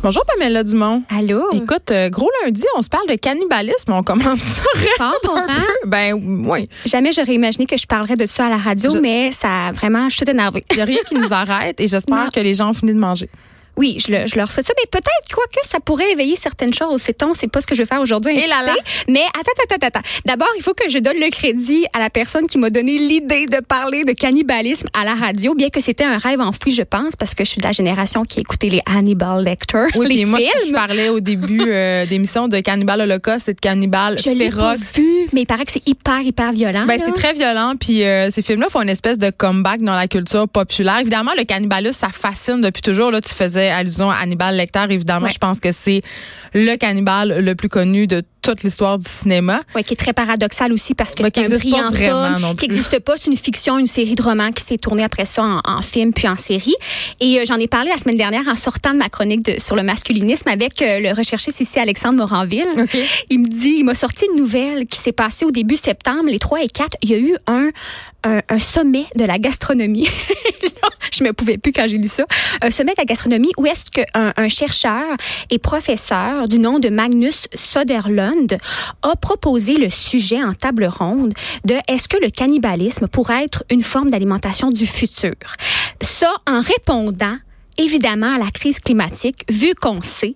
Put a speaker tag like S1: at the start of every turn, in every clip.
S1: Bonjour Pamela Dumont.
S2: Allô?
S1: Écoute, euh, gros lundi, on se parle de cannibalisme. On commence ça
S2: Fort,
S1: raide un
S2: hein?
S1: peu. Ben oui.
S2: Jamais j'aurais imaginé que je parlerais de ça à la radio,
S1: Je-
S2: mais ça, vraiment, je suis énervée.
S1: Il n'y a rien qui nous arrête et j'espère que les gens ont fini de manger.
S2: Oui, je, le- je leur souhaite ça, mais peut-être, quoi que ça pourrait éveiller certaines choses. C'est-on, c'est pas ce que je vais faire aujourd'hui.
S1: Et là là.
S2: Mais attends, attends, attends. D'abord, il faut que je donne le crédit à la personne qui m'a donné l'idée de parler de cannibalisme à la radio, bien que c'était un rêve enfoui, je pense, parce que je suis de la génération qui a écouté les Hannibal Lecter,
S1: Oui,
S2: les
S1: moi, je- je
S2: films.
S1: parlais au début euh, d'émission de Cannibal Holocauste et de Cannibal
S2: Je l'ai pas
S1: Féroce.
S2: vu, mais il paraît que c'est hyper, hyper violent.
S1: Ben, c'est très violent, puis euh, ces films-là font une espèce de comeback dans la culture populaire. Évidemment, le cannibalisme, ça fascine depuis toujours. Là, tu faisais allusion à Hannibal Lecter. Évidemment,
S2: Ouais.
S1: je pense que c'est le cannibale le plus connu de toute l'histoire du cinéma.
S2: Oui, qui est très paradoxal aussi parce que
S1: Ouais,
S2: c'est un brillant homme, qui n'existe pas. C'est une fiction, une série de romans qui s'est tournée après ça en, en film puis en série. Et euh, j'en ai parlé la semaine dernière en sortant de ma chronique de- sur le masculinisme avec euh, le recherchiste ici Alexandre Moranville. Il me dit, il m'a sorti une nouvelle qui s'est passée au début septembre, les 3 et 4. Il y a eu un, un, un sommet de la gastronomie. Je me pouvais plus quand j'ai lu ça. Un sommet de la gastronomie où est-ce qu'un un chercheur et professeur du nom de Magnus Soderlund a proposé le sujet en table ronde de est-ce que le cannibalisme pourrait être une forme d'alimentation du futur? Ça en répondant évidemment à la crise climatique, vu qu'on sait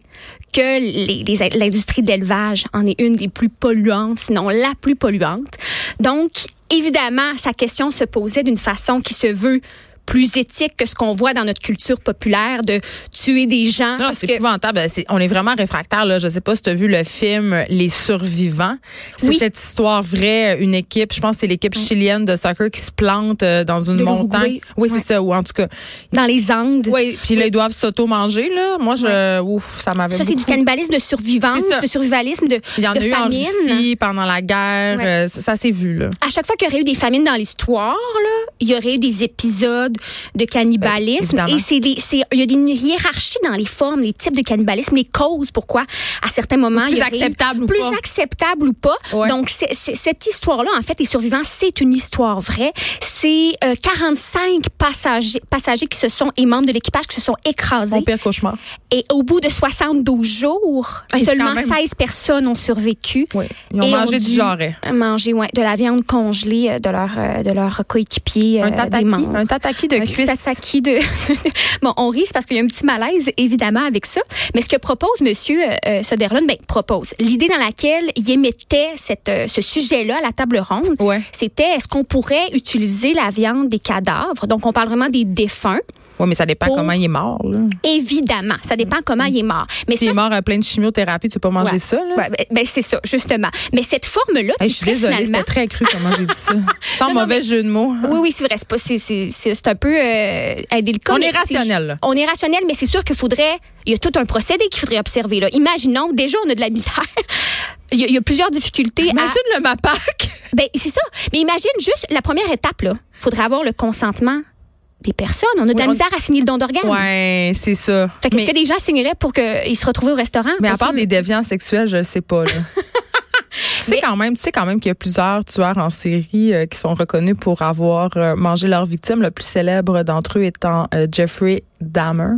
S2: que l'industrie de l'élevage en est une des plus polluantes, sinon la plus polluante. Donc, évidemment, sa question se posait d'une façon qui se veut plus éthique que ce qu'on voit dans notre culture populaire de tuer des gens.
S1: Non, c'est
S2: que-
S1: épouvantable. C'est- on est vraiment réfractaire. Là. Je sais pas si tu as vu le film Les Survivants. C'est
S2: Oui.
S1: cette histoire vraie, une équipe, je pense que c'est l'équipe chilienne de soccer qui se plante euh, dans une
S2: De
S1: montagne. Oui, c'est
S2: Ouais.
S1: ça. Ou en tout cas,
S2: dans les Andes.
S1: oui. Puis là, ils doivent s'auto-manger. Là. Moi, je, ouf, ça m'avait
S2: Ça, c'est du cannibalisme de survivance, de survivalisme, de,
S1: Il y en a eu
S2: famine.
S1: en Russie pendant la guerre.
S2: Ouais.
S1: euh, ça, ça s'est vu, là.
S2: à chaque fois qu'il y aurait eu des famines dans l'histoire, là, il y aurait eu des épisodes de cannibalisme.
S1: Ben,
S2: et c'est des- il y a des- une hiérarchie dans les formes, les types de cannibalisme, les causes pourquoi, à certains moments,
S1: Plus
S2: il y
S1: acceptable ou
S2: plus
S1: pas.
S2: acceptable ou pas.
S1: Ouais.
S2: Donc, cette histoire-là, en fait, les survivants, c'est une histoire vraie. C'est euh, 45 passagers, passagers qui se sont, et membres de l'équipage qui se sont écrasés.
S1: Mon pire cauchemar.
S2: Et au bout de 72 jours,
S1: c'est
S2: seulement
S1: même-
S2: 16 personnes ont survécu.
S1: Oui. Ils ont
S2: Et
S1: mangé
S2: on
S1: du jarret.
S2: Manger ouais, de la viande congelée euh, de leur, euh, de leur coéquipier.
S1: Un
S2: euh, des
S1: tataki.
S2: membres.
S1: Un tataki de cuisse.
S2: tataki de. bon, on rit c'est parce qu'il y a un petit malaise évidemment avec ça. Mais ce que propose Monsieur euh, Soderlund, ben propose l'idée dans laquelle il émettait cette, euh, ce sujet-là à la table ronde.
S1: Ouais.
S2: C'était est-ce qu'on pourrait utiliser la viande des cadavres? Donc on parle vraiment des défunts.
S1: Oui, mais ça dépend
S2: Pour-
S1: comment il est mort, là.
S2: Évidemment, ça dépend comment il est mort. Mais
S1: S'il est mort à plein de chimiothérapie, tu peux pas manger
S2: Ouais.
S1: ça, là?
S2: Ouais, ben, ben, c'est ça justement. Mais cette forme-là,
S1: Hey, je suis désolée,
S2: finalement-
S1: c'était très cru comment j'ai dit ça. Sans
S2: Non, non,
S1: mauvais jeu de mots.
S2: Oui, oui, c'est vrai. C'est pas, c'est, c'est, c'est un peu euh, indélicat.
S1: On est rationnel, là.
S2: On est rationnel, mais c'est sûr qu'il faudrait. Il y a tout un procédé qu'il faudrait observer. Là. Imaginons, déjà, on a de la misère. Il y, a, il y a plusieurs difficultés. à-
S1: Imagine le MAPAC.
S2: Ben, c'est ça. Mais imagine juste la première étape. Il faudrait avoir le consentement des personnes. On a de la
S1: Oui, on-
S2: misère à signer le don d'organes.
S1: Ouais, c'est ça.
S2: Fait que
S1: mais,
S2: est-ce que des gens signeraient pour qu'ils se retrouvent au restaurant?
S1: mais à part des déviants sexuels, je sais pas, là. Tu sais quand même, tu sais quand même qu'il y a plusieurs tueurs en série euh, qui sont reconnus pour avoir euh, mangé leurs victimes. Le plus célèbre d'entre eux étant euh, Jeffrey Dahmer.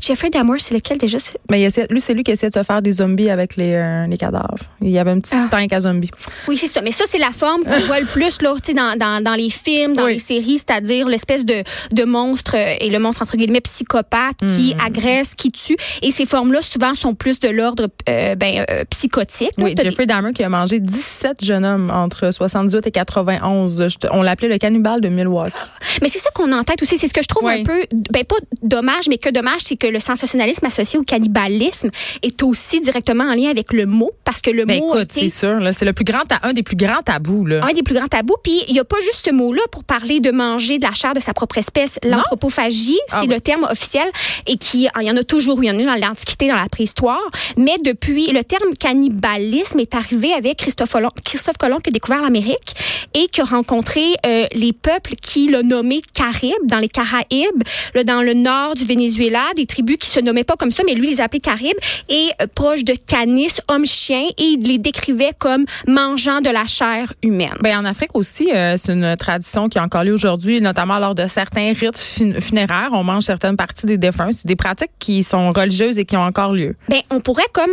S2: Jeffrey Dahmer, c'est lequel déjà?
S1: Mais il essaie- lui, c'est lui qui essaie de se faire des zombies avec les, euh, les cadavres. Il y avait un petit
S2: Ah.
S1: tank à zombies.
S2: Oui, c'est ça. Mais ça, c'est la forme qu'on voit le plus là, dans, dans, dans les films, dans
S1: Oui.
S2: les séries, c'est-à-dire l'espèce de, de monstre, euh, et le monstre, entre guillemets, psychopathe, qui
S1: Hmm.
S2: agresse, qui tue. Et ces formes-là, souvent, sont plus de l'ordre euh, ben, euh, psychotique. là.
S1: Oui, Jeffrey Dahmer qui a mangé 17 jeunes hommes entre 78 et 91. Je te- On l'appelait le cannibale de Milwaukee.
S2: Mais c'est ça qu'on en tête aussi. C'est ce que je trouve
S1: Oui.
S2: un peu, ben pas dommage, mais que dommage, c'est que le sensationnalisme associé au cannibalisme est aussi directement en lien avec le mot, parce que le
S1: Ben
S2: mot.
S1: écoute, c'est sûr, là, c'est le plus grand, un des plus grands tabous, là.
S2: un des plus grands tabous. Puis il n'y a pas juste ce mot-là pour parler de manger de la chair de sa propre espèce. L'anthropophagie,
S1: Ah
S2: c'est
S1: oui.
S2: le terme officiel et qui, il y en a toujours il y en a eu dans l'Antiquité, dans la préhistoire. Mais depuis, le terme cannibalisme est arrivé avec Christophe Colomb, Christophe Colomb qui a découvert l'Amérique et qui a rencontré euh, les peuples qui l'ont nommé Caraïbes, dans les Caraïbes, là, dans le nord du Venezuela, des tribus qui se nommaient pas comme ça, mais lui les appelait Caraïbes et euh, proches de canis, hommes-chiens, et il les décrivait comme mangeant de la chair humaine.
S1: Ben, en Afrique aussi, euh, c'est une tradition qui est encore lieu aujourd'hui, notamment lors de certains rites fun- funéraires. On mange certaines parties des défunts. C'est des pratiques qui sont religieuses et qui ont encore lieu.
S2: Ben, on pourrait comme,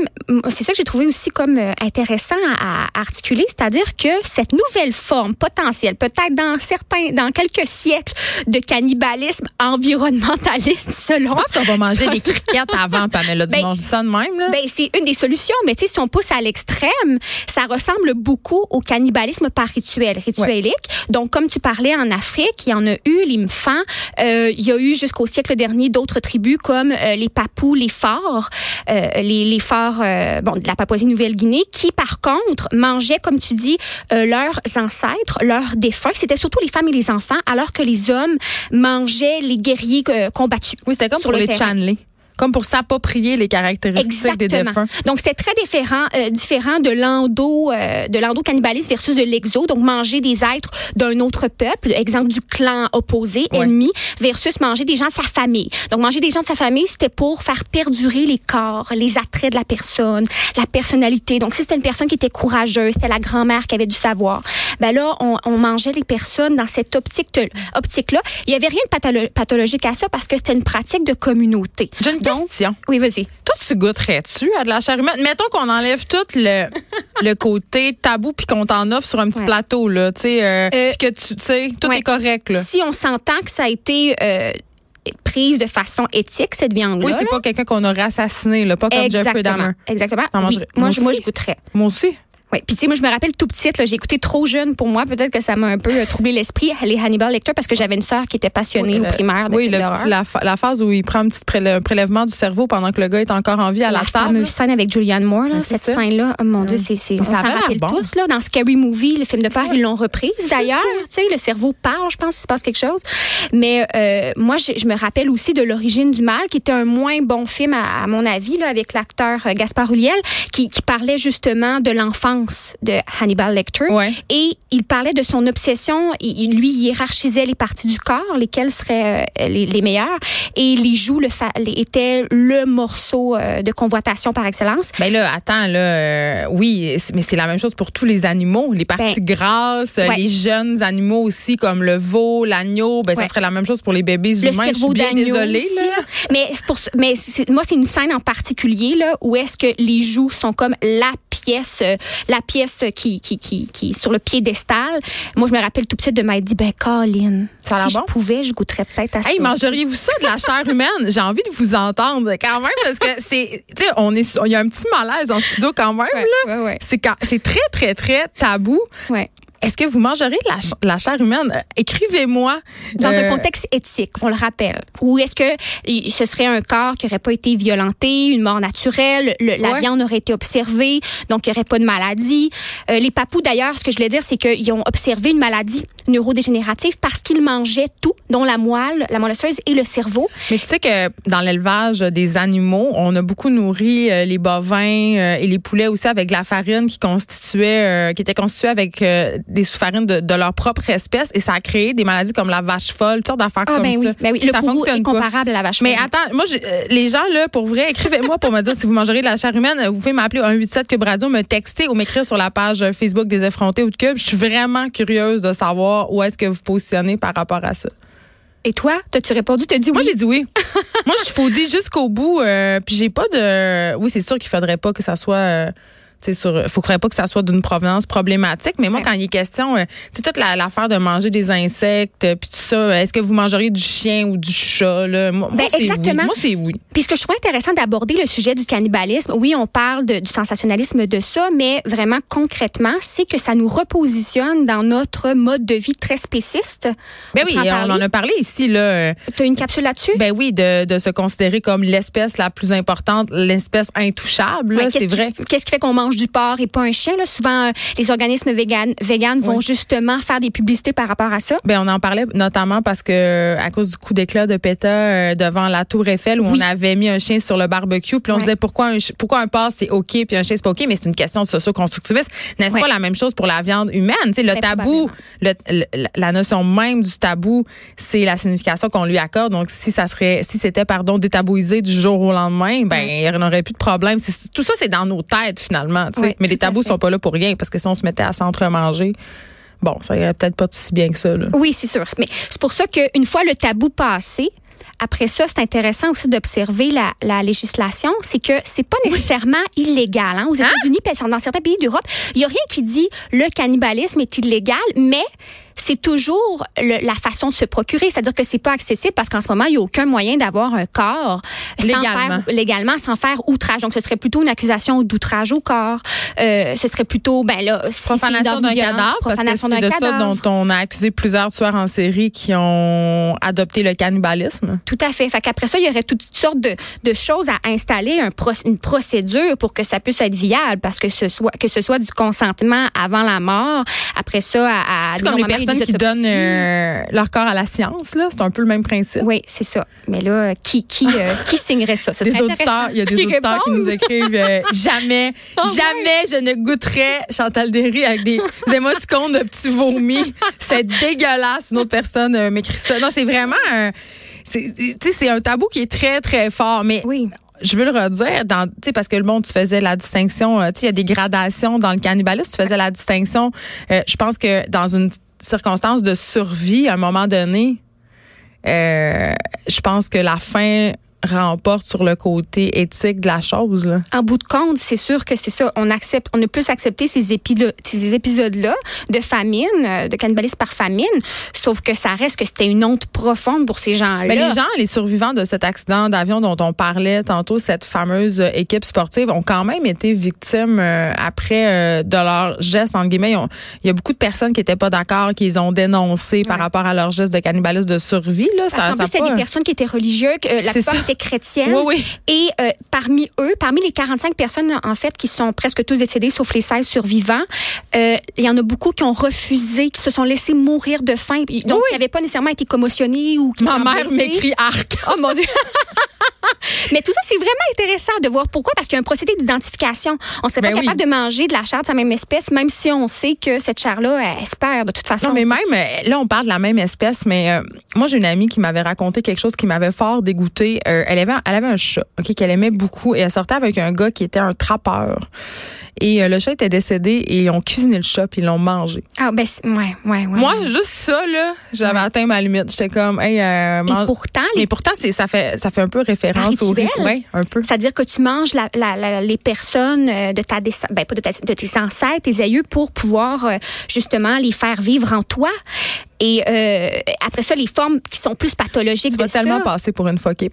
S2: c'est ça que j'ai trouvé aussi comme euh, intéressant à, à articuler, c'est-à-dire que cette nouvelle forme potentielle, peut-être dans certains, dans quelques siècles de cannibalisme environnementaliste, selon.
S1: Je pense qu'on va manger des criquettes avant, Pamela
S2: Ben,
S1: Dumont. Je dis ça de même, là.
S2: Ben, c'est une des solutions, mais tu sais, si on pousse à l'extrême, ça ressemble beaucoup au cannibalisme par rituel, rituelique. Donc, comme tu parlais en Afrique, il y en a eu, les Mfans, euh, il y a eu jusqu'au siècle dernier d'autres tribus comme euh, les Papous, les Forts, euh, les, les Forts euh, bon, de la Papouasie-Nouvelle-Guinée, qui par contre mangeaient, comme tu dis, euh, leurs ancêtres, leurs défunts. C'était surtout les femmes et les enfants, alors que les hommes mangeaient les guerriers euh, combattus.
S1: oui, c'était comme
S2: sur
S1: pour
S2: le
S1: les
S2: terrain.
S1: Channelers. Comme pour s'approprier les caractéristiques des
S2: Exactement.
S1: défunts.
S2: Donc c'était très différent, euh, différent de l'endo, euh, de l'endo cannibalisme versus de l'exo. Donc manger des êtres d'un autre peuple, exemple du clan opposé,
S1: Ouais.
S2: ennemi, versus manger des gens de sa famille. Donc manger des gens de sa famille, c'était pour faire perdurer les corps, les attraits de la personne, la personnalité. Donc si c'était une personne qui était courageuse, c'était la grand-mère qui avait du savoir. Ben là, on, on mangeait les personnes dans cette optique optique-là. Il y avait rien de patholo- pathologique à ça parce que c'était une pratique de communauté.
S1: J'ai une Question.
S2: oui, vas-y.
S1: Toi, tu goûterais-tu à de la chair humaine? Mettons qu'on enlève tout le, le côté tabou puis qu'on t'en offre sur un petit
S2: Ouais.
S1: plateau, là. Tu sais, euh,
S2: Euh,
S1: que tu sais, tout
S2: ouais.
S1: est correct, là.
S2: Si on s'entend que ça a été euh, prise de façon éthique, cette viande-là.
S1: Oui, c'est pas quelqu'un qu'on aurait assassiné, là, pas comme Jeffrey Dahmer.
S2: Exactement. Oui. Moi,
S1: moi
S2: je, moi,
S1: aussi.
S2: je goûterais.
S1: Moi aussi.
S2: Oui. Puis, tu sais, moi, je me rappelle tout petite, j'ai écouté trop jeune pour moi. Peut-être que ça m'a un peu euh, troublé l'esprit, les Hannibal Lecter, parce que j'avais une sœur qui était passionnée
S1: Oui,
S2: au primaire de
S1: Oui, le petit- la, la phase où il prend un petit prélè- prélèvement du cerveau pendant que le gars est encore en vie à la,
S2: la
S1: table.
S2: scène avec Julianne Moore, là,
S1: c'est
S2: cette scène-là, oh mon Dieu, c'est, c'est, on
S1: Ça
S2: s'en rappelle
S1: bon.
S2: tous, là, dans Scary Movie, le film de peur, ils l'ont reprise d'ailleurs, tu sais, le cerveau parle, je pense, il se passe quelque chose. Mais euh, moi, je, je me rappelle aussi de L'origine du mal, qui était un moins bon film, à, à mon avis, là, avec l'acteur euh, Gaspard Ulliel, qui, qui parlait justement de l'enfance de Hannibal Lecter.
S1: Ouais.
S2: Et il parlait de son obsession. Il, lui, hiérarchisait les parties du corps, lesquelles seraient euh, les, les meilleures. Et les joues le étaient le morceau euh, de convoitation par excellence.
S1: Ben là, attends, là, euh, oui, mais c'est la même chose pour tous les animaux. Les parties grasses,
S2: Ben, ouais.
S1: les jeunes animaux aussi, comme le veau, l'agneau, ben ça serait la même chose pour les bébés
S2: Le
S1: humains. Je
S2: cerveau
S1: suis bien désolée,
S2: aussi,
S1: là.
S2: là. Mais, pour, mais moi, c'est une scène en particulier là, où est-ce que les joues sont comme la pièce, la pièce qui, qui, qui, qui est sur le piédestal. Moi, je me rappelle tout petit de m'être dit, ben, Colin,
S1: Ça
S2: si
S1: bon?
S2: je pouvais, je goûterais peut-être à ça.
S1: Hey, mangeriez-vous ça de la chair humaine? J'ai envie de vous entendre quand même parce que c'est, tu sais, on est, il y a un petit malaise en studio quand même,
S2: Ouais,
S1: là.
S2: ouais, ouais.
S1: C'est c'est très, très, très tabou.
S2: Ouais.
S1: Est-ce que vous mangerez de la, ch- la chair humaine? Euh, Écrivez-moi.
S2: Dans
S1: Euh,
S2: un contexte éthique, on le rappelle. Ou est-ce que ce serait un corps qui n'aurait pas été violenté, une mort naturelle, le- la
S1: Ouais.
S2: viande aurait été observée, donc il n'y aurait pas de maladie. Euh, les papous, d'ailleurs, ce que je voulais dire, c'est qu'ils ont observé une maladie neurodégénérative parce qu'ils mangeaient tout, dont la moelle, la moelle osseuse et le cerveau.
S1: Mais tu sais que dans l'élevage des animaux, on a beaucoup nourri euh, les bovins euh, et les poulets aussi avec de la farine qui constituait, euh, qui était constituée avec euh, des sous-farines de, de leur propre espèce et ça a créé des maladies comme la vache folle, toutes sortes d'affaires
S2: Ah
S1: comme
S2: ben oui,
S1: ça.
S2: ben oui. Le
S1: ça
S2: gourou est
S1: fonctionne pas.
S2: comparable à la vache
S1: Mais
S2: folle.
S1: attends, moi, euh, les gens, là, pour vrai, écrivez-moi pour me dire si vous mangerez de la chair humaine. Vous pouvez m'appeler au 187 Cube Radio, me texter ou m'écrire sur la page Facebook des effrontés ou de Cube. Je suis vraiment curieuse de savoir où est-ce que vous positionnez par rapport à ça.
S2: Et toi, t'as-tu répondu? T'as dit
S1: Moi,
S2: oui?
S1: j'ai dit oui. Moi, je dire jusqu'au bout. euh, puis j'ai pas de. Oui, c'est sûr qu'il faudrait pas que ça soit. euh, tu sais, faut croire pas que ça soit d'une provenance problématique. Mais moi,
S2: Ouais.
S1: quand il est question, euh, c'est toute la- l'affaire de manger des insectes, euh, puis tout ça. Est-ce que vous mangeriez du chien ou du chat là? Moi, moi,
S2: Ben,
S1: c'est oui.
S2: exactement.
S1: Moi, c'est oui.
S2: Puis ce que je trouve intéressant d'aborder le sujet du cannibalisme, oui, on parle de- du sensationnalisme de ça, mais vraiment concrètement, c'est que ça nous repositionne dans notre mode de vie très spéciste.
S1: Ben
S2: On
S1: oui,
S2: en
S1: on en a parlé ici là. euh,
S2: Tu as une capsule là-dessus?
S1: Ben oui, de, de se considérer comme l'espèce la plus importante, l'espèce intouchable.
S2: Ouais,
S1: c'est vrai.
S2: Qu'est-ce qui fait qu'on mange du porc et pas un chien? Là? Souvent, euh, les organismes véganes, vont
S1: Oui.
S2: justement faire des publicités par rapport à ça.
S1: Ben, on en parlait notamment parce que à cause du coup d'éclat de PETA euh, devant la Tour Eiffel où
S2: Oui.
S1: on avait mis un chien sur le barbecue, puis on
S2: Ouais.
S1: se disait pourquoi un pourquoi un porc c'est ok puis un chien c'est pas ok, mais c'est une question de socio-constructivisme. N'est-ce
S2: Ouais.
S1: pas la même chose pour la viande humaine? Le tabou, le- le- la notion même du tabou, c'est la signification qu'on lui accorde. Donc si ça serait, si c'était pardon détabouisé du jour au lendemain, ben il n'y aurait plus de problème. Tout ça c'est dans nos têtes finalement. Mais les tabous sont pas là pour rien parce que si on se mettait à s'entremanger, bon, ça irait peut-être pas si bien que ça. Là.
S2: Oui, c'est sûr. Mais c'est pour ça qu'une fois le tabou passé, après ça, c'est intéressant aussi d'observer la, la législation. C'est que c'est pas nécessairement illégal. Hein? Aux États-Unis, puis dans certains pays d'Europe, il n'y a rien qui dit le cannibalisme est illégal, mais c'est toujours le- la façon de se procurer. C'est-à-dire que c'est pas accessible parce qu'en ce moment, il n'y a aucun moyen d'avoir un corps sans
S1: Légalement.
S2: faire, légalement sans faire outrage. Donc, ce serait plutôt une accusation d'outrage au corps. Euh, ce serait plutôt, ben là, si c'est
S1: profanation d'un cadavre, parce que
S2: profanation
S1: c'est
S2: d'un
S1: de ça
S2: cadavre.
S1: dont on a accusé plusieurs tueurs en série qui ont adopté le cannibalisme.
S2: Tout à fait. Fait qu'après ça, il y aurait toutes sortes de, de choses à installer, un pro- une procédure pour que ça puisse être viable, parce que ce soit que ce soit du consentement avant la mort, après ça à, à
S1: Personnes qui donnent euh, leur corps à la science, là. C'est un peu le même principe.
S2: Oui, c'est ça. Mais là, qui qui euh, qui signerait ça? Ce
S1: Des auditeurs, il y a des
S2: Qui
S1: auditeurs qui nous écrivent euh, jamais,
S2: Oh,
S1: jamais je ne goûterais Chantal Derry avec des, des émoticônes de petits vomis. C'est dégueulasse. Une autre personne m'écrit ça. Non, c'est vraiment un, c'est, tu sais, c'est un tabou qui est très, très fort. Mais
S2: Oui.
S1: je veux le redire, dans, parce que le monde, tu faisais la distinction, il y a des gradations dans le cannibalisme, tu faisais la distinction. euh, je pense que dans une circonstance de survie, à un moment donné, euh, je pense que la faim remporte sur le côté éthique de la chose. Là.
S2: En bout de compte, c'est sûr que c'est ça. On accepte, on a plus accepté ces, ces épisodes-là de famine, euh, de cannibalisme par famine. Sauf que ça reste que c'était une honte profonde pour ces gens-là.
S1: Mais les gens, les survivants de cet accident d'avion dont on parlait tantôt, cette fameuse euh, équipe sportive, ont quand même été victimes euh, après euh, de leurs gestes, entre guillemets. Il y a beaucoup de personnes qui n'étaient pas d'accord, qui les ont dénoncés par
S2: Ouais.
S1: rapport à leurs gestes de cannibalisme de survie. Là,
S2: Parce
S1: ça,
S2: qu'en plus, c'était
S1: pas-
S2: des personnes qui étaient religieuses, euh, la plupart. Étaient chrétiennes.
S1: Oui, oui.
S2: Et euh, parmi eux, parmi les 45 personnes, en fait, qui sont presque tous décédés, sauf les 16 survivants, euh, il y en a beaucoup qui ont refusé, qui se sont laissés mourir de faim, donc qui n'avaient pas nécessairement été commotionnés ou qui
S1: Ma mère m'écrit arc.
S2: Oh mon Dieu! Mais tout ça, c'est vraiment intéressant de voir pourquoi, parce qu'il y a un procédé d'identification. On ne serait
S1: Ben
S2: pas
S1: oui.
S2: capable de manger de la chair de sa même espèce, même si on sait que cette chair-là, elle se perd de toute façon.
S1: Non, mais même, euh, là, on parle de la même espèce, mais euh, moi, j'ai une amie qui m'avait raconté quelque chose qui m'avait fort dégoûté. Euh, elle, avait, elle avait un chat, OK, qu'elle aimait beaucoup, et elle sortait avec un gars qui était un trappeur. Et euh, le chat était décédé, et ils ont cuisiné le chat, puis ils l'ont mangé.
S2: Ah, ben, c'est- ouais, ouais, ouais.
S1: Moi, juste ça, là, j'avais atteint ma limite. J'étais comme, hey, euh,
S2: Et
S1: mange-
S2: pourtant, les
S1: Mais pourtant, c'est, ça, fait, ça fait un peu référence au
S2: rituel.
S1: Ouais, un peu.
S2: C'est-à-dire que tu manges la- la- la- les personnes euh, de ta descend- ben pas de, ta- de tes ancêtres, tes aïeux, pour pouvoir euh, justement les faire vivre en toi. Et euh, après ça, les formes qui sont plus pathologiques
S1: Tu
S2: de
S1: vas tellement
S2: ça.
S1: passer pour une foquée.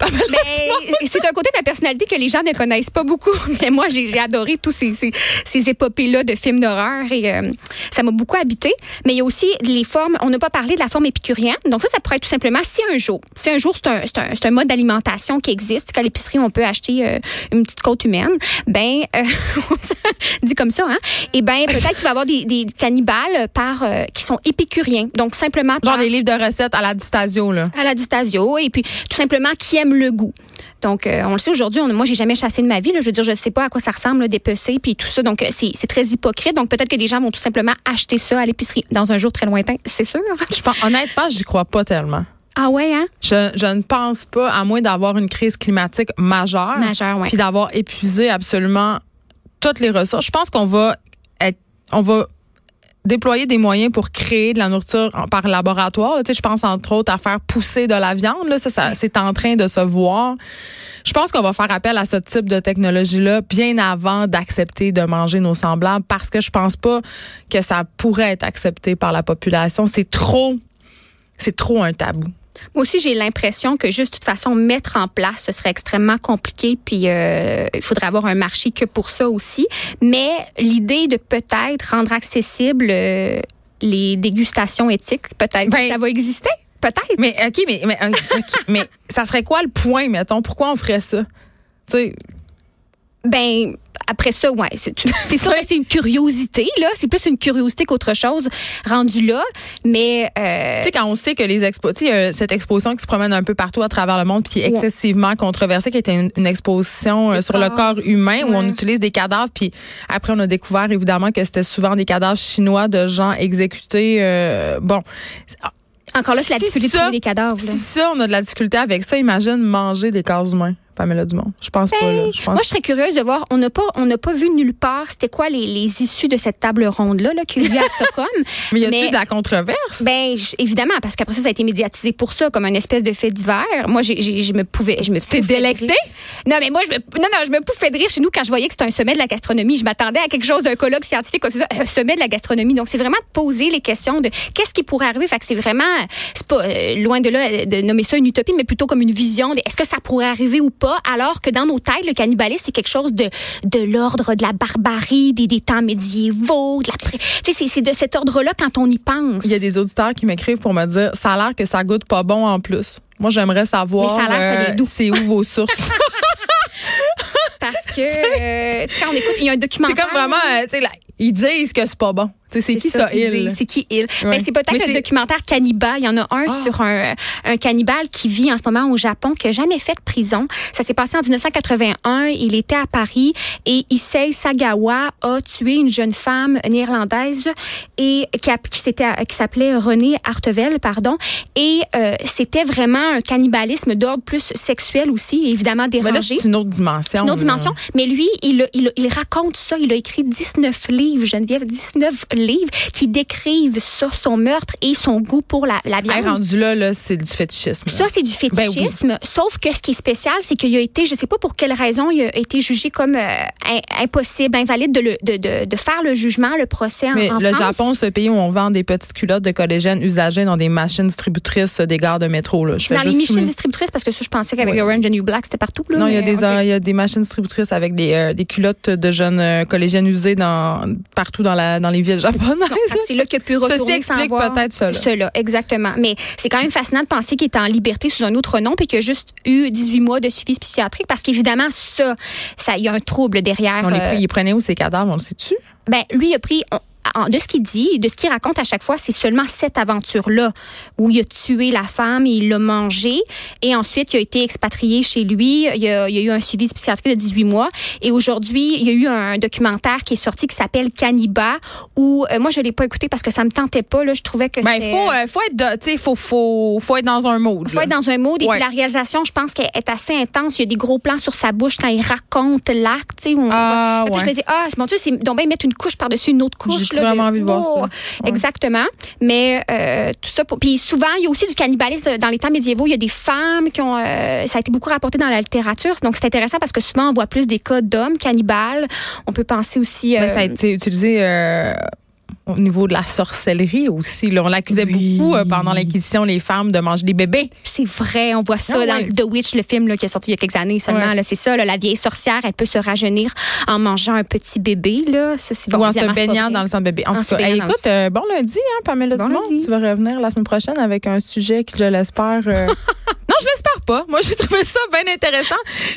S2: C'est un côté de la personnalité que les gens ne connaissent pas beaucoup. Mais moi, j'ai adoré tous ces, ces, ces épopées-là de films d'horreur et euh, ça m'a beaucoup habité. Mais il y a aussi les formes. On n'a pas parlé de la forme épicurienne. Donc ça, ça pourrait être tout simplement si un jour, si un jour c'est un, c'est un, c'est un mode d'alimentation qui existe, qu'à l'épicerie on peut acheter euh, une petite côte humaine, ben euh, dit comme ça, hein. Et ben peut-être qu'il va y avoir des, des cannibales par euh, qui sont épicuriens. Donc simplement
S1: Genre
S2: par-
S1: des livres de recettes à la distasio, là.
S2: à la distasio et puis tout simplement qui aime le goût. Donc, euh, on le sait aujourd'hui, moi, j'ai jamais chassé de ma vie. là. je veux dire, je sais pas à quoi ça ressemble, là, dépecer, puis tout ça. Donc, c'est très hypocrite. Donc, peut-être que des gens vont tout simplement acheter ça à l'épicerie dans un jour très lointain, c'est sûr.
S1: Je pense, honnêtement, j'y crois pas tellement.
S2: Ah ouais, hein?
S1: Je, je ne pense pas, à moins d'avoir une crise climatique majeure,
S2: Majeur, ouais.
S1: puis d'avoir épuisé absolument toutes les ressources. Je pense qu'on va être, on va déployer des moyens pour créer de la nourriture en- par laboratoire. là. Tu sais, je pense entre autres à faire pousser de la viande. Là. Ça, ça c'est en train de se voir. Je pense qu'on va faire appel à ce type de technologie-là bien avant d'accepter de manger nos semblables parce que je pense pas que ça pourrait être accepté par la population. C'est trop, c'est trop un tabou.
S2: Moi aussi, j'ai l'impression que juste de toute façon, mettre en place, ce serait extrêmement compliqué. Puis, euh, il faudrait avoir un marché que pour ça aussi. Mais l'idée de peut-être rendre accessible euh, les dégustations éthiques, peut-être
S1: Ben-
S2: ça va exister? Peut-être.
S1: Mais OK, mais, mais, mais ça serait quoi le point, mettons? Pourquoi on ferait ça?
S2: Ben, après ça, ouais, c'est c'est sûr que c'est une curiosité, là. C'est plus une curiosité qu'autre chose rendu là. Mais, euh,
S1: Tu sais, quand on sait que les expos, tu sais, cette exposition qui se promène un peu partout à travers le monde, puis qui est
S2: Ouais.
S1: excessivement controversée, qui était une, une exposition euh,
S2: Le
S1: sur le
S2: corps.
S1: humain où on utilise des cadavres, puis après on a découvert évidemment que c'était souvent des cadavres chinois de gens exécutés. euh, bon,
S2: encore là, c'est la difficulté de
S1: ça-
S2: trouver des cadavres. là.
S1: si ça, on a de la difficulté avec ça, imagine manger des corps humains, Pamela Dumont. Je pense pas. Là. Je pense
S2: Moi, je serais curieuse de voir. On n'a pas, on n'a pas vu nulle part. C'était quoi les, les issues de cette table ronde là, là qui a lieu à Stockholm
S1: mais y a-t-il de la controverse?
S2: Ben je- évidemment, parce qu'après ça, ça a été médiatisé pour ça, comme une espèce de fait divers. Moi, j'ai, je me pouvais, je me.
S1: T'es délectée?
S2: Non, mais moi, je me, non, non, je me pouffais de rire chez nous quand je voyais que c'était un sommet de la gastronomie. Je m'attendais à quelque chose d'un colloque scientifique, un sommet de la gastronomie. Donc, c'est vraiment de poser les questions de qu'est-ce qui pourrait arriver. Fait que c'est vraiment, c'est pas euh, loin de là de nommer ça une utopie, mais plutôt comme une vision de est-ce que ça pourrait arriver ou pas, alors que dans nos têtes, le cannibalisme, c'est quelque chose de, de l'ordre de la barbarie, des, des temps médiévaux, de la, tu sais, c'est, c'est de cet ordre-là quand on y pense.
S1: Il y a des auditeurs qui m'écrivent pour me dire ça a l'air que ça goûte pas bon en plus. Moi, j'aimerais savoir
S2: Mais ça a l'air, ça
S1: euh, c'est où vos sources?
S2: Parce que, euh, quand on écoute, il y a un
S1: c'est
S2: documentaire.
S1: comme vraiment, euh, tu sais, là, ils disent que c'est pas bon. C'est qui ça, il?
S2: C'est qui il?
S1: Ouais.
S2: Ben, c'est peut-être le documentaire Cannibal. Il y en a un
S1: Ah.
S2: sur un, un cannibale qui vit en ce moment au Japon, qui n'a jamais fait de prison. Ça s'est passé en 1981. Il était à Paris et Issei Sagawa a tué une jeune femme néerlandaise et qui, a- qui s'était qui s'appelait Renée Artevel, pardon. Et euh, c'était vraiment un cannibalisme d'ordre plus sexuel aussi, évidemment dérangé.
S1: c'est une autre dimension.
S2: C'est une autre dimension. Mais lui, il, il, il raconte ça. Il a écrit 19 livres, Geneviève, 19 qui décrivent ça, son meurtre et son goût pour la, la
S1: Hey,
S2: viande.
S1: rendu là, là c'est du fétichisme. là.
S2: Ça, c'est du
S1: Ben oui.
S2: fétichisme. Sauf que ce qui est spécial, c'est qu'il a été, je sais pas pour quelle raison, il a été jugé comme euh, impossible, invalide de, le- de, de, de faire le jugement, le procès en,
S1: Mais
S2: en
S1: le
S2: France.
S1: Japon, c'est un pays où on vend des petites culottes de collégiennes usagées dans des machines distributrices des gares de métro. Là. Je
S2: dans les machines distributrices, parce que ça, je pensais qu'avec
S1: Oui.
S2: Orange and New Black, c'était partout. Là,
S1: Non, il y, a des, euh, il y a des machines distributrices avec des, euh, des culottes de jeunes euh, collégiennes usées dans, partout dans, la, dans les villes
S2: c'est là qu'il a pu retourner
S1: Ceci
S2: sans
S1: explique peut-être cela.
S2: Cela, exactement. Mais c'est quand même fascinant de penser qu'il est en liberté sous un autre nom puis qu'il a juste eu 18 mois de suivi psychiatrique parce qu'évidemment, ça, ça, il y a un trouble derrière.
S1: On les
S2: euh,
S1: pris, ils prenaient où ces cadavres, on le sait-tu?
S2: ben, lui, il a pris. on- de ce qu'il dit, de ce qu'il raconte à chaque fois, c'est seulement cette aventure-là où il a tué la femme et il l'a mangée. Et ensuite, il a été expatrié chez lui. Il y a, il a eu un suivi psychiatrique de 18 mois. Et aujourd'hui, il y a eu un documentaire qui est sorti qui s'appelle Cannibal où, euh, moi, je l'ai pas écouté parce que ça me tentait pas. Là. Je trouvais que
S1: Ben, faut, euh, faut être, de- tu sais, faut, faut, faut être dans un mode.
S2: faut
S1: là.
S2: être dans un mode. Et puis la réalisation, je pense qu'elle est assez intense. Il y a des gros plans sur sa bouche quand il raconte l'acte.
S1: Ah, ouais.
S2: je me dis, ah, mon Dieu, c'est donc bien mettre une couche par-dessus une autre couche.
S1: J'ai vraiment envie de voir ça.
S2: Exactement. Mais euh, tout ça. Pour... Puis souvent, il y a aussi du cannibalisme dans les temps médiévaux. Il y a des femmes qui ont. euh, ça a été beaucoup rapporté dans la littérature. Donc, c'est intéressant parce que souvent, on voit plus des cas d'hommes cannibales. On peut penser aussi.
S1: Mais
S2: euh,
S1: ça a été utilisé euh, au niveau de la sorcellerie aussi. Là. On l'accusait
S2: Oui.
S1: beaucoup euh, pendant l'Inquisition, les femmes, de manger des bébés.
S2: C'est vrai, on voit ça
S1: Ah
S2: dans. The Witch, le film là, qui est sorti il y a quelques années seulement.
S1: Ouais.
S2: C'est ça, là, la vieille sorcière, elle peut se rajeunir en mangeant un petit bébé. Là. Ça, bon,
S1: ou en se baignant dans le sang de bébé. En,
S2: En
S1: tout cas, hey, écoute, euh, bon lundi, hein, Pamela
S2: Bon
S1: Dumont.
S2: lundi.
S1: Tu vas revenir la semaine prochaine avec un sujet qui, je l'espère... euh, non, je l'espère pas. Moi, j'ai trouvé ça bien intéressant.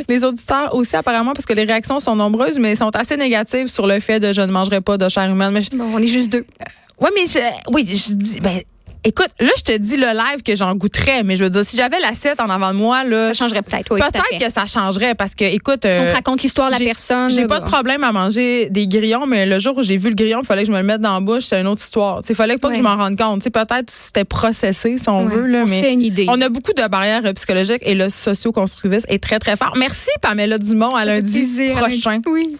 S1: Les auditeurs aussi, apparemment, parce que les réactions sont nombreuses, mais sont assez négatives sur le fait de je ne mangerai pas de chair humaine. Mais je-
S2: Bon, on est juste deux.
S1: Ouais, mais je, oui, je dis, ben, écoute, là, je te dis le live que j'en goûterais, mais je veux dire, si j'avais l'assiette en avant de moi, là,
S2: Ça changerait peut-être, oui,
S1: peut-être que ça changerait parce que, écoute,
S2: Si on
S1: euh,
S2: te raconte l'histoire de la personne.
S1: j'ai pas de problème à manger des grillons, mais le jour où j'ai vu le grillon, il fallait que je me le mette dans la bouche, c'est une autre histoire. Il fallait pas que je m'en rende compte. Peut-être c'était processé, si on
S2: Ouais,
S1: veut, là,
S2: on se
S1: mais
S2: fait une idée.
S1: on a beaucoup de barrières euh, psychologiques et le socio-constructiviste est très, très fort. Merci, Pamela Dumont, à lundi
S2: plaisir,
S1: prochain.
S2: Oui.